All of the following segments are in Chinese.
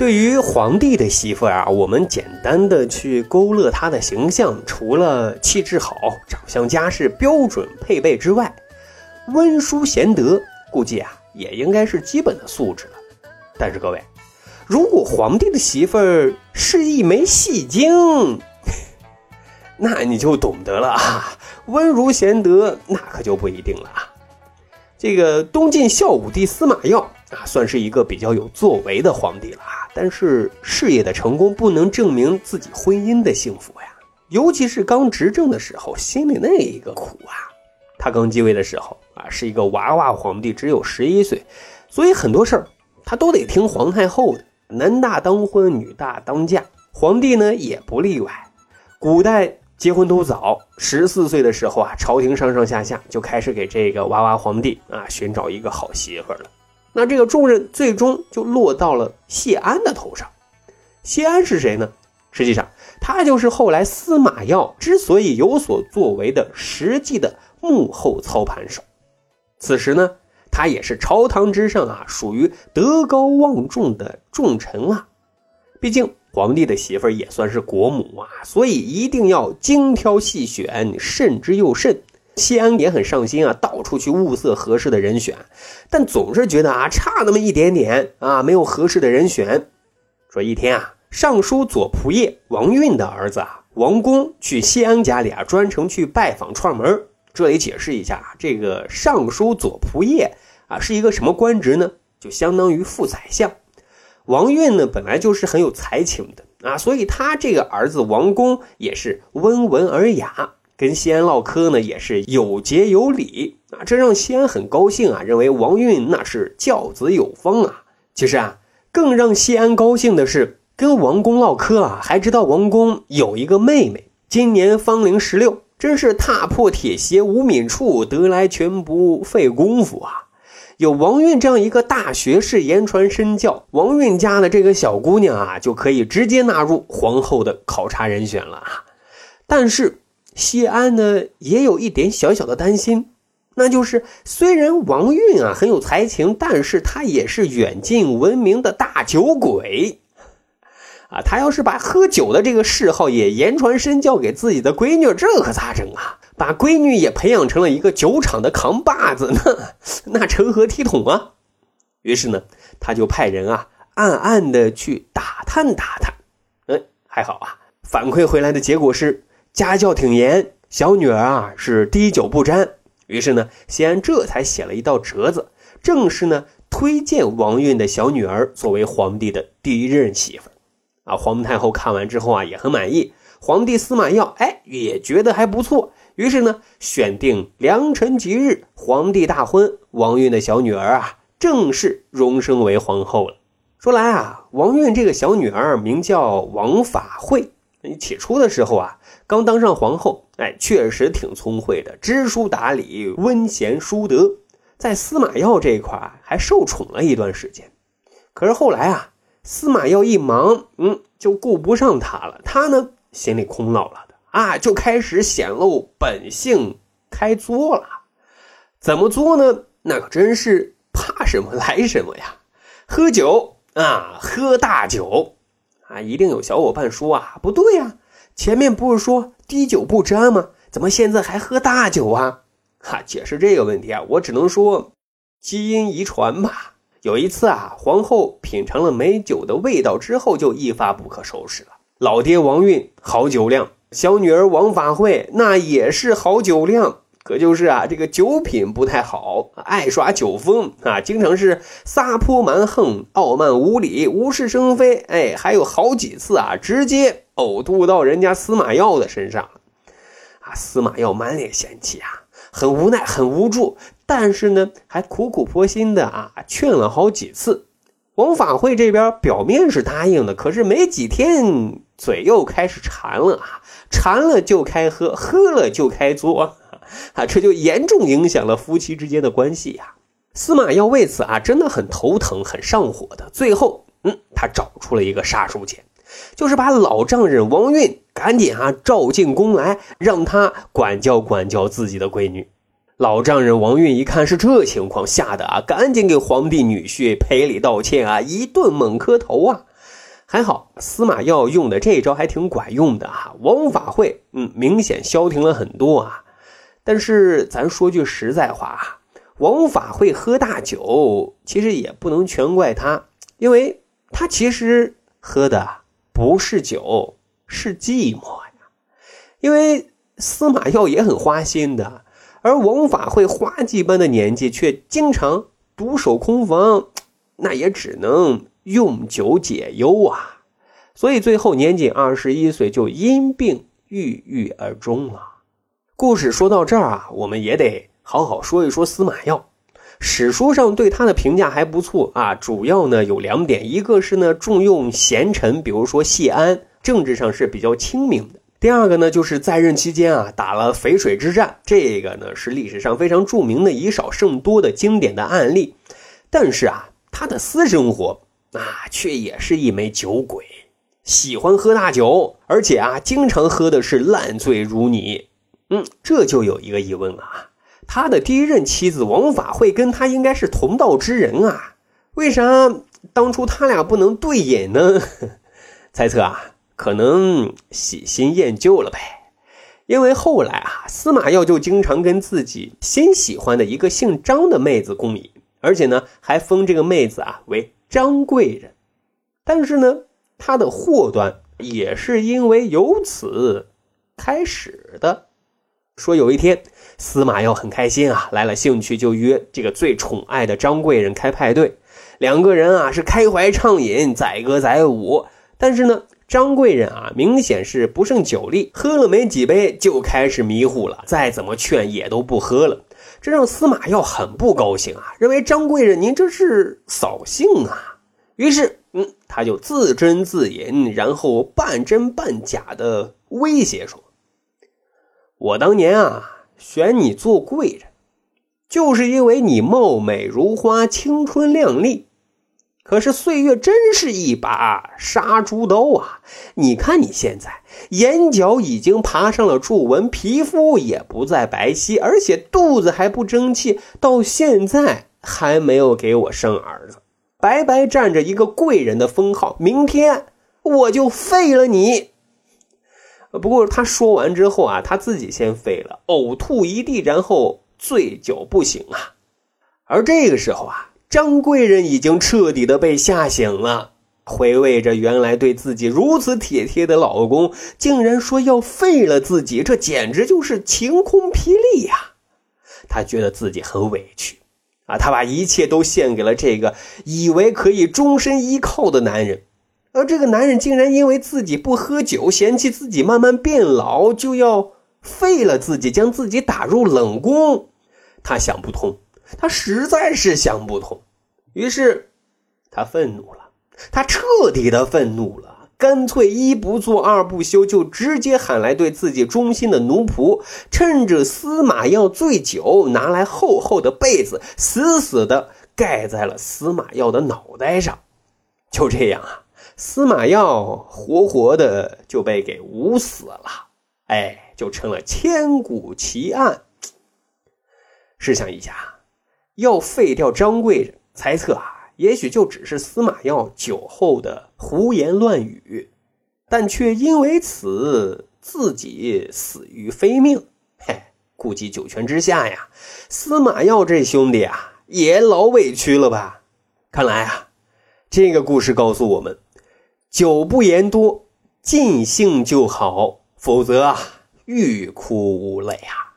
对于皇帝的媳妇啊，我们简单的去勾勒她的形象，除了气质好、长相家世标准配备之外，温淑贤德估计啊也应该是基本的素质了。但是各位，如果皇帝的媳妇儿是一枚戏精，那你就懂得了啊，温如贤德那可就不一定了啊。这个东晋孝武帝司马曜啊，算是一个比较有作为的皇帝了啊。但是事业的成功不能证明自己婚姻的幸福呀，尤其是刚执政的时候，心里那一个苦啊。他刚继位的时候啊，是一个娃娃皇帝，只有十一岁，所以很多事儿他都得听皇太后的，男大当婚，女大当嫁，皇帝呢也不例外。古代。结婚都早，十四岁的时候啊，朝廷上上下下就开始给这个娃娃皇帝啊寻找一个好媳妇了。那这个重任最终就落到了谢安的头上。谢安是谁呢？实际上，他就是后来司马曜之所以有所作为的实际的幕后操盘手。此时呢，他也是朝堂之上啊，属于德高望重的重臣啊。毕竟。皇帝的媳妇也算是国母啊，所以一定要精挑细选，慎之又慎。谢安也很上心啊，到处去物色合适的人选，但总是觉得啊，差那么一点点啊，没有合适的人选。说一天啊，尚书左仆射王运的儿子啊，王公去谢安家里啊，专程去拜访串门。这里解释一下，这个尚书左仆射啊，是一个什么官职呢？就相当于副宰相。王运呢，本来就是很有才情的啊，所以他这个儿子王公也是温文尔雅，跟西安唠嗑呢也是有节有礼啊，这让西安很高兴啊，认为王运那是教子有方啊。其实啊，更让西安高兴的是，跟王公唠嗑啊，还知道王公有一个妹妹，今年芳龄十六，真是踏破铁鞋无觅处，得来全不费功夫啊。有王运这样一个大学士言传身教，王运家的这个小姑娘啊，就可以直接纳入皇后的考察人选了啊。但是谢安呢，也有一点小小的担心，那就是虽然王运啊很有才情，但是他也是远近闻名的大酒鬼啊。他要是把喝酒的这个嗜好也言传身教给自己的闺女，这可咋整啊？把闺女也培养成了一个酒厂的扛把子，那 那成何体统啊？于是呢，他就派人啊，暗暗的去打探打探。嗯，还好啊，反馈回来的结果是家教挺严，小女儿啊是滴酒不沾。于是呢，西安这才写了一道折子，正式呢推荐王运的小女儿作为皇帝的第一任媳妇。啊，皇太后看完之后啊也很满意，皇帝司马曜哎也觉得还不错。于是呢，选定良辰吉日，皇帝大婚，王运的小女儿啊，正式荣升为皇后了。说来啊，王运这个小女儿名叫王法惠。你起初的时候啊，刚当上皇后，哎，确实挺聪慧的，知书达理，温贤淑德，在司马曜这一块，还受宠了一段时间。可是后来啊，司马曜一忙，嗯，就顾不上她了，她呢，心里空落落的。啊，就开始显露本性，开作了。怎么作呢？那可真是怕什么来什么呀！喝酒啊，喝大酒啊！一定有小伙伴说啊，不对呀，前面不是说滴酒不沾吗？怎么现在还喝大酒啊？哈，解释这个问题啊，我只能说基因遗传吧。有一次啊，皇后品尝了美酒的味道之后，就一发不可收拾了。老爹王运好酒量。小女儿王法惠那也是好酒量，可就是啊，这个酒品不太好，爱耍酒疯啊，经常是撒泼蛮横、傲慢无礼、无事生非。哎，还有好几次啊，直接呕吐到人家司马曜的身上啊，司马曜满脸嫌弃啊，很无奈、很无助，但是呢，还苦苦婆心的啊，劝了好几次。王法会这边表面是答应的，可是没几天嘴又开始馋了啊，馋了就开喝，喝了就开作，啊，这就严重影响了夫妻之间的关系呀。司马曜为此啊，真的很头疼，很上火的。最后，嗯，他找出了一个杀手锏，就是把老丈人王运赶紧啊召进宫来，让他管教管教自己的闺女。老丈人王运一看是这情况，吓得啊，赶紧给皇帝女婿赔礼道歉啊，一顿猛磕头啊。还好司马曜用的这招还挺管用的啊，王法会嗯明显消停了很多啊。但是咱说句实在话啊，王法会喝大酒，其实也不能全怪他，因为他其实喝的不是酒，是寂寞呀。因为司马曜也很花心的。而王法会花季般的年纪，却经常独守空房，那也只能用酒解忧啊。所以最后年仅二十一岁就因病郁郁而终了。故事说到这儿啊，我们也得好好说一说司马曜。史书上对他的评价还不错啊，主要呢有两点，一个是呢重用贤臣，比如说谢安，政治上是比较清明的。第二个呢，就是在任期间啊，打了淝水之战，这个呢是历史上非常著名的以少胜多的经典的案例。但是啊，他的私生活啊，却也是一枚酒鬼，喜欢喝大酒，而且啊，经常喝的是烂醉如泥。嗯，这就有一个疑问了啊，他的第一任妻子王法会跟他应该是同道之人啊，为啥当初他俩不能对饮呢？猜测啊。可能喜新厌旧了呗，因为后来啊，司马曜就经常跟自己新喜欢的一个姓张的妹子共饮，而且呢，还封这个妹子啊为张贵人。但是呢，他的祸端也是因为由此开始的。说有一天，司马曜很开心啊，来了兴趣，就约这个最宠爱的张贵人开派对，两个人啊是开怀畅饮，载歌载舞。但是呢。张贵人啊，明显是不胜酒力，喝了没几杯就开始迷糊了，再怎么劝也都不喝了，这让司马曜很不高兴啊，认为张贵人您这是扫兴啊。于是，嗯，他就自斟自饮，然后半真半假的威胁说：“我当年啊，选你做贵人，就是因为你貌美如花，青春靓丽。”可是岁月真是一把杀猪刀啊！你看你现在眼角已经爬上了皱纹，皮肤也不再白皙，而且肚子还不争气，到现在还没有给我生儿子，白白占着一个贵人的封号。明天我就废了你。不过他说完之后啊，他自己先废了，呕吐一地，然后醉酒不醒啊。而这个时候啊。张贵人已经彻底的被吓醒了，回味着原来对自己如此体贴的老公，竟然说要废了自己，这简直就是晴空霹雳呀！她觉得自己很委屈啊，她把一切都献给了这个以为可以终身依靠的男人，而这个男人竟然因为自己不喝酒，嫌弃自己慢慢变老，就要废了自己，将自己打入冷宫。他想不通。他实在是想不通，于是他愤怒了，他彻底的愤怒了，干脆一不做二不休，就直接喊来对自己忠心的奴仆，趁着司马曜醉酒，拿来厚厚的被子，死死的盖在了司马曜的脑袋上。就这样啊，司马曜活活的就被给捂死了，哎，就成了千古奇案。试想一下。要废掉张贵人，猜测啊，也许就只是司马曜酒后的胡言乱语，但却因为此自己死于非命。嘿，估计九泉之下呀，司马曜这兄弟啊，也老委屈了吧？看来啊，这个故事告诉我们：酒不言多，尽兴就好，否则啊，欲哭无泪啊。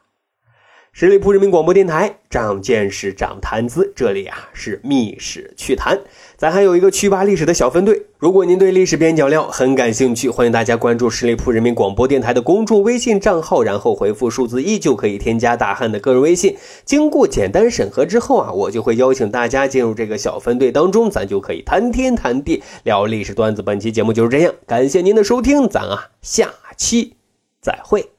十里铺人民广播电台，长见识，长谈资。这里啊是密史趣谈，咱还有一个趣吧历史的小分队。如果您对历史边角料很感兴趣，欢迎大家关注十里铺人民广播电台的公众微信账号，然后回复数字一就可以添加大汉的个人微信。经过简单审核之后啊，我就会邀请大家进入这个小分队当中，咱就可以谈天谈地，聊历史段子。本期节目就是这样，感谢您的收听，咱啊下期再会。